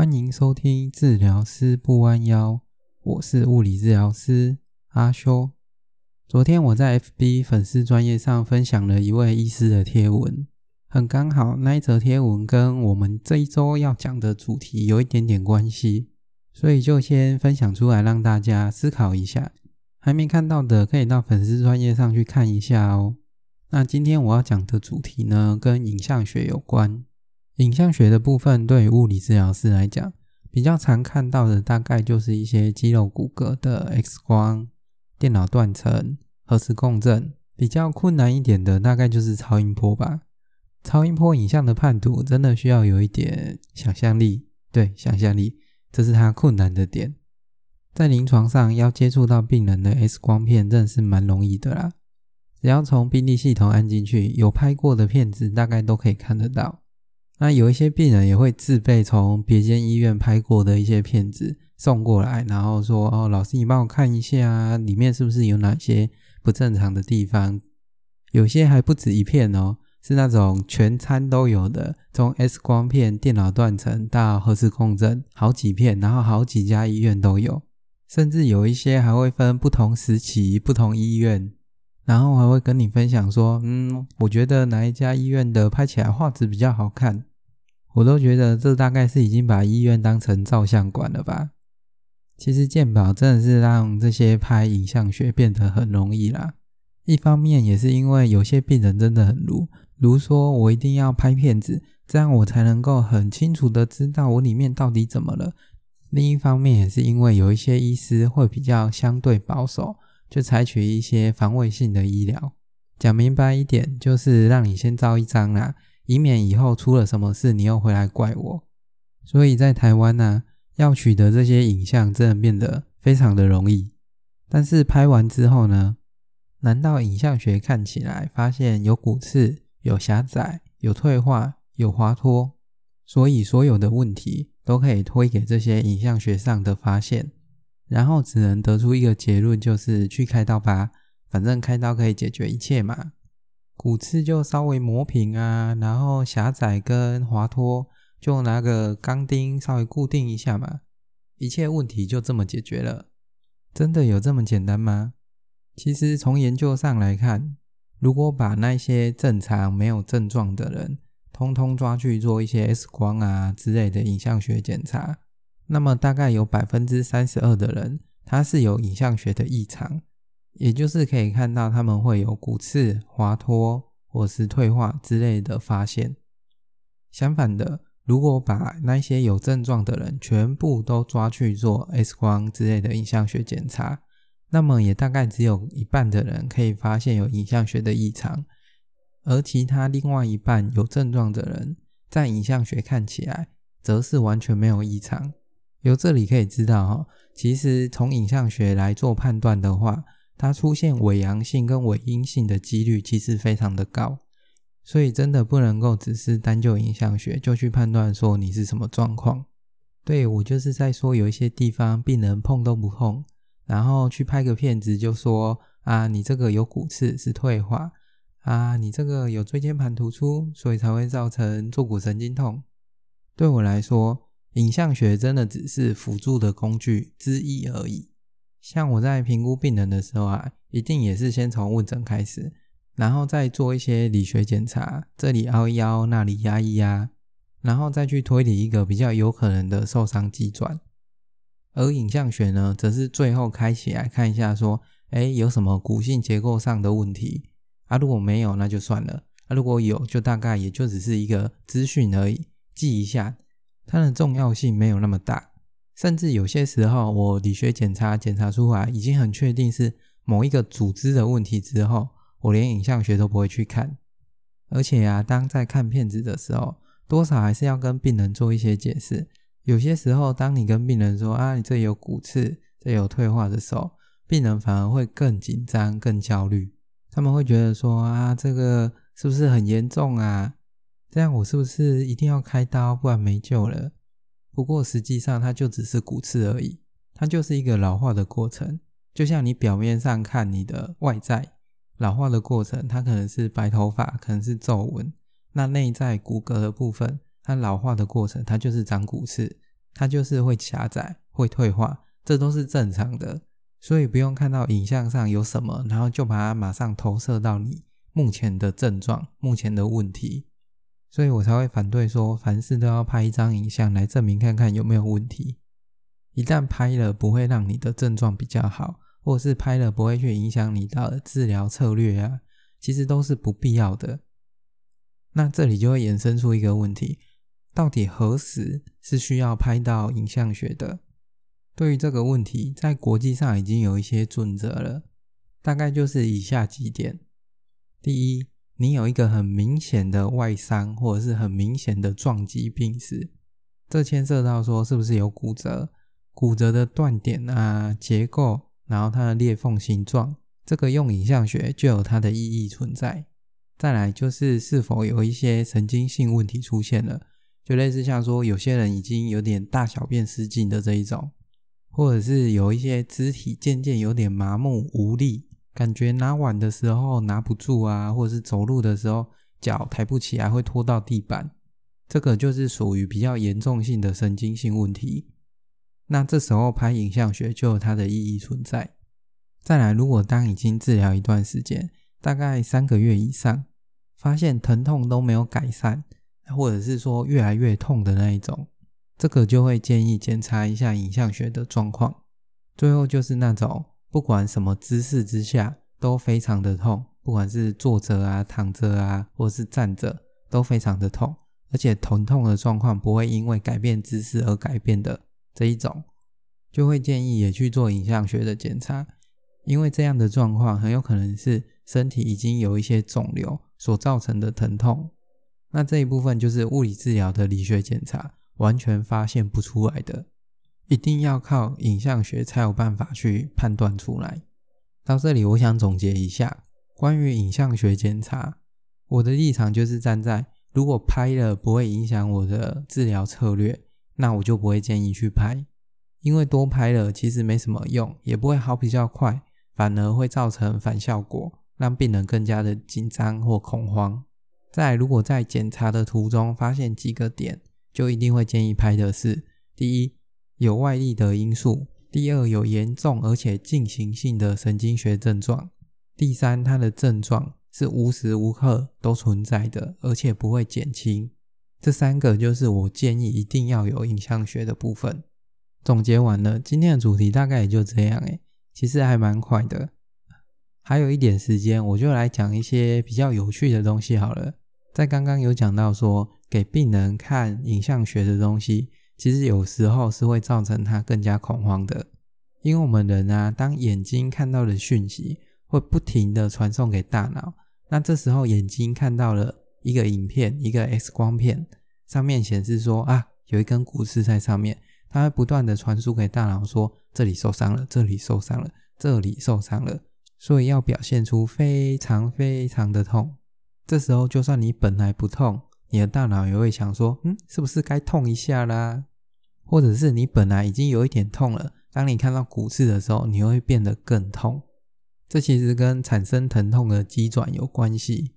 欢迎收听治疗师不弯腰，我是物理治疗师阿修。昨天我在 FB 粉丝专业上分享了一位医师的贴文，很刚好那一则贴文跟我们这一周要讲的主题有一点点关系，所以就先分享出来让大家思考一下。还没看到的可以到粉丝专业上去看一下哦。那今天我要讲的主题呢，跟影像学有关。影像学的部分，对于物理治疗师来讲，比较常看到的大概就是一些肌肉骨骼的 X 光、电脑断层、核磁共振。比较困难一点的，大概就是超音波吧。超音波影像的判读，真的需要有一点想象力。对，想象力，这是它困难的点。在临床上，要接触到病人的 X 光片，真的是蛮容易的啦。只要从病历系统按进去，有拍过的片子，大概都可以看得到。那有一些病人也会自备从别间医院拍过的一些片子送过来，然后说：“哦，老师，你帮我看一下，里面是不是有哪些不正常的地方？”有些还不止一片哦，是那种全餐都有的，从 X 光片、电脑断层到核磁共振，好几片，然后好几家医院都有，甚至有一些还会分不同时期、不同医院。然后还会跟你分享说，嗯，我觉得哪一家医院的拍起来画质比较好看，我都觉得这大概是已经把医院当成照相馆了吧。其实健保真的是让这些拍影像学变得很容易啦。一方面也是因为有些病人真的很鲁，如说我一定要拍片子，这样我才能够很清楚的知道我里面到底怎么了。另一方面也是因为有一些医师会比较相对保守。就采取一些防卫性的医疗，讲明白一点，就是让你先照一张啦，以免以后出了什么事，你又回来怪我。所以在台湾呢，要取得这些影像，真的变得非常的容易。但是拍完之后呢，难道影像学看起来发现有骨刺、有狭窄、有退化、有滑脱，所以所有的问题都可以推给这些影像学上的发现？然后只能得出一个结论，就是去开刀吧，反正开刀可以解决一切嘛。骨刺就稍微磨平啊，然后狭窄跟滑脱就拿个钢钉稍微固定一下嘛，一切问题就这么解决了。真的有这么简单吗？其实从研究上来看，如果把那些正常没有症状的人，通通抓去做一些 X 光啊之类的影像学检查。那么大概有百分之三十二的人，他是有影像学的异常，也就是可以看到他们会有骨刺、滑脱或是退化之类的发现。相反的，如果把那些有症状的人全部都抓去做 X 光之类的影像学检查，那么也大概只有一半的人可以发现有影像学的异常，而其他另外一半有症状的人，在影像学看起来则是完全没有异常。由这里可以知道哈，其实从影像学来做判断的话，它出现伪阳性跟伪阴性的几率其实非常的高，所以真的不能够只是单就影像学就去判断说你是什么状况。对，我就是在说有一些地方病人碰都不碰，然后去拍个片子就说啊，你这个有骨刺是退化啊，你这个有椎间盘突出，所以才会造成坐骨神经痛。对我来说。影像学真的只是辅助的工具之一而已。像我在评估病人的时候啊，一定也是先从问诊开始，然后再做一些理学检查，这里凹一凹，那里压一压，然后再去推理一个比较有可能的受伤机转。而影像学呢，则是最后开起来看一下，说，哎，有什么骨性结构上的问题啊？如果没有，那就算了；啊，如果有，就大概也就只是一个资讯而已，记一下。它的重要性没有那么大，甚至有些时候，我理学检查检查出来已经很确定是某一个组织的问题之后，我连影像学都不会去看。而且啊，当在看片子的时候，多少还是要跟病人做一些解释。有些时候，当你跟病人说啊，你这有骨刺，这有退化的时候，病人反而会更紧张、更焦虑。他们会觉得说啊，这个是不是很严重啊？这样我是不是一定要开刀，不然没救了？不过实际上它就只是骨刺而已，它就是一个老化的过程。就像你表面上看你的外在老化的过程，它可能是白头发，可能是皱纹。那内在骨骼的部分，它老化的过程，它就是长骨刺。它就是会狭窄、会退化，这都是正常的。所以不用看到影像上有什么，然后就把它马上投射到你目前的症状、目前的问题。所以我才会反对说，凡事都要拍一张影像来证明看看有没有问题。一旦拍了不会让你的症状比较好，或是拍了不会去影响你的治疗策略啊，其实都是不必要的。那这里就会衍生出一个问题：到底何时是需要拍到影像学的？对于这个问题，在国际上已经有一些准则了，大概就是以下几点：第一，你有一个很明显的外伤，或者是很明显的撞击病史，这牵涉到说是不是有骨折、骨折的断点啊、结构，然后它的裂缝形状，这个用影像学就有它的意义存在。再来就是是否有一些神经性问题出现了，就类似像说有些人已经有点大小便失禁的这一种。或者是有一些肢体渐渐有点麻木无力，感觉拿碗的时候拿不住啊，或者是走路的时候脚抬不起来，会拖到地板，这个就是属于比较严重性的神经性问题。那这时候拍影像学就有它的意义存在。再来，如果当已经治疗一段时间，大概三个月以上，发现疼痛都没有改善，或者是说越来越痛的那一种。这个就会建议检查一下影像学的状况。最后就是那种不管什么姿势之下都非常的痛，不管是坐着啊、躺着啊，或是站着都非常的痛，而且疼痛的状况不会因为改变姿势而改变的这一种，就会建议也去做影像学的检查，因为这样的状况很有可能是身体已经有一些肿瘤所造成的疼痛。那这一部分就是物理治疗的理学检查。完全发现不出来的，一定要靠影像学才有办法去判断出来。到这里，我想总结一下关于影像学检查，我的立场就是站在如果拍了不会影响我的治疗策略，那我就不会建议去拍，因为多拍了其实没什么用，也不会好比较快，反而会造成反效果，让病人更加的紧张或恐慌。再，如果在检查的途中发现几个点，就一定会建议拍的是：第一，有外力的因素；第二，有严重而且进行性的神经学症状；第三，它的症状是无时无刻都存在的，而且不会减轻。这三个就是我建议一定要有影像学的部分。总结完了，今天的主题大概也就这样诶，其实还蛮快的。还有一点时间，我就来讲一些比较有趣的东西好了。在刚刚有讲到说，给病人看影像学的东西，其实有时候是会造成他更加恐慌的。因为我们人啊，当眼睛看到的讯息会不停的传送给大脑，那这时候眼睛看到了一个影片，一个 X 光片，上面显示说啊，有一根骨刺在上面，它会不断地传输给大脑说，这里受伤了，这里受伤了，这里受伤了，所以要表现出非常非常的痛。这时候，就算你本来不痛，你的大脑也会想说：“嗯，是不是该痛一下啦？”或者是你本来已经有一点痛了，当你看到骨刺的时候，你会变得更痛。这其实跟产生疼痛的机转有关系，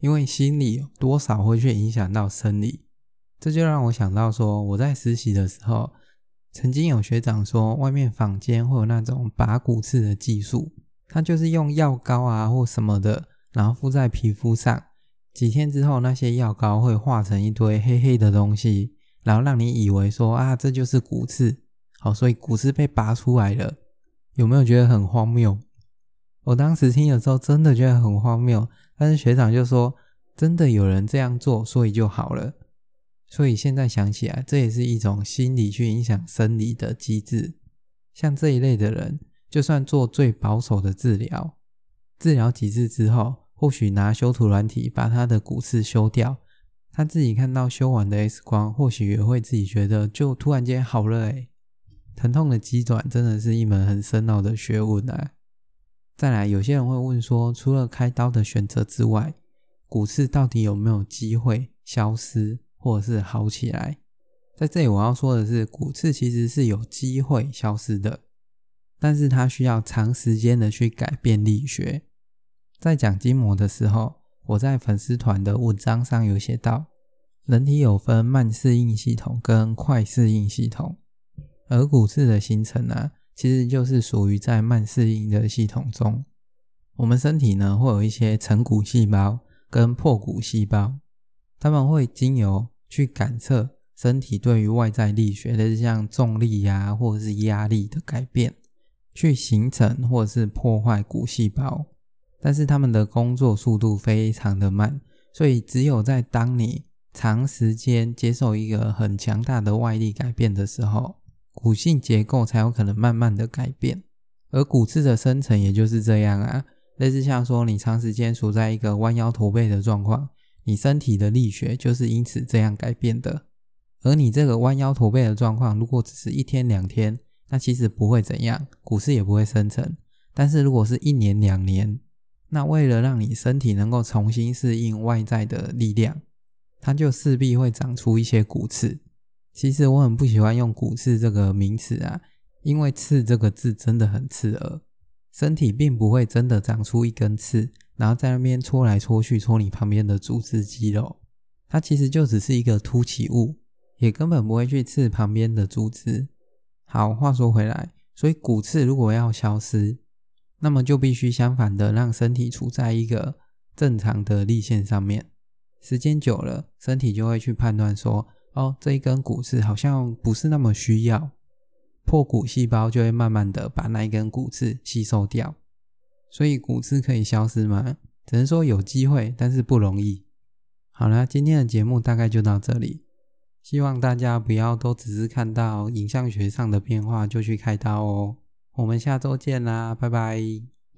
因为心理多少会去影响到生理。这就让我想到说，我在实习的时候，曾经有学长说，外面坊间会有那种拔骨刺的技术，他就是用药膏啊或什么的。然后敷在皮肤上，几天之后，那些药膏会化成一堆黑黑的东西，然后让你以为说啊，这就是骨刺。好，所以骨刺被拔出来了，有没有觉得很荒谬？我当时听的时候真的觉得很荒谬，但是学长就说，真的有人这样做，所以就好了。所以现在想起来，这也是一种心理去影响生理的机制。像这一类的人，就算做最保守的治疗。治疗几次之后，或许拿修图软体把他的骨刺修掉，他自己看到修完的 X 光，或许也会自己觉得就突然间好了诶。疼痛的机转真的是一门很深奥的学问啊。再来，有些人会问说，除了开刀的选择之外，骨刺到底有没有机会消失或者是好起来？在这里我要说的是，骨刺其实是有机会消失的，但是它需要长时间的去改变力学。在讲筋膜的时候，我在粉丝团的文章上有写到，人体有分慢适应系统跟快适应系统，而骨刺的形成呢、啊，其实就是属于在慢适应的系统中。我们身体呢，会有一些成骨细胞跟破骨细胞，它们会经由去感测身体对于外在力学，的像重力呀、啊，或者是压力的改变，去形成或者是破坏骨细胞。但是他们的工作速度非常的慢，所以只有在当你长时间接受一个很强大的外力改变的时候，骨性结构才有可能慢慢的改变。而骨刺的生成也就是这样啊。类似像说，你长时间处在一个弯腰驼背的状况，你身体的力学就是因此这样改变的。而你这个弯腰驼背的状况，如果只是一天两天，那其实不会怎样，骨刺也不会生成。但是如果是一年两年，那为了让你身体能够重新适应外在的力量，它就势必会长出一些骨刺。其实我很不喜欢用骨刺这个名词啊，因为刺这个字真的很刺耳。身体并不会真的长出一根刺，然后在那边戳来戳去，戳你旁边的组织肌肉。它其实就只是一个凸起物，也根本不会去刺旁边的组织。好，话说回来，所以骨刺如果要消失，那么就必须相反的让身体处在一个正常的力线上面。时间久了，身体就会去判断说，哦，这一根骨刺好像不是那么需要。破骨细胞就会慢慢的把那一根骨刺吸收掉，所以骨刺可以消失吗？只能说有机会，但是不容易。好啦，今天的节目大概就到这里，希望大家不要都只是看到影像学上的变化就去开刀哦。我们下周见啦，拜拜。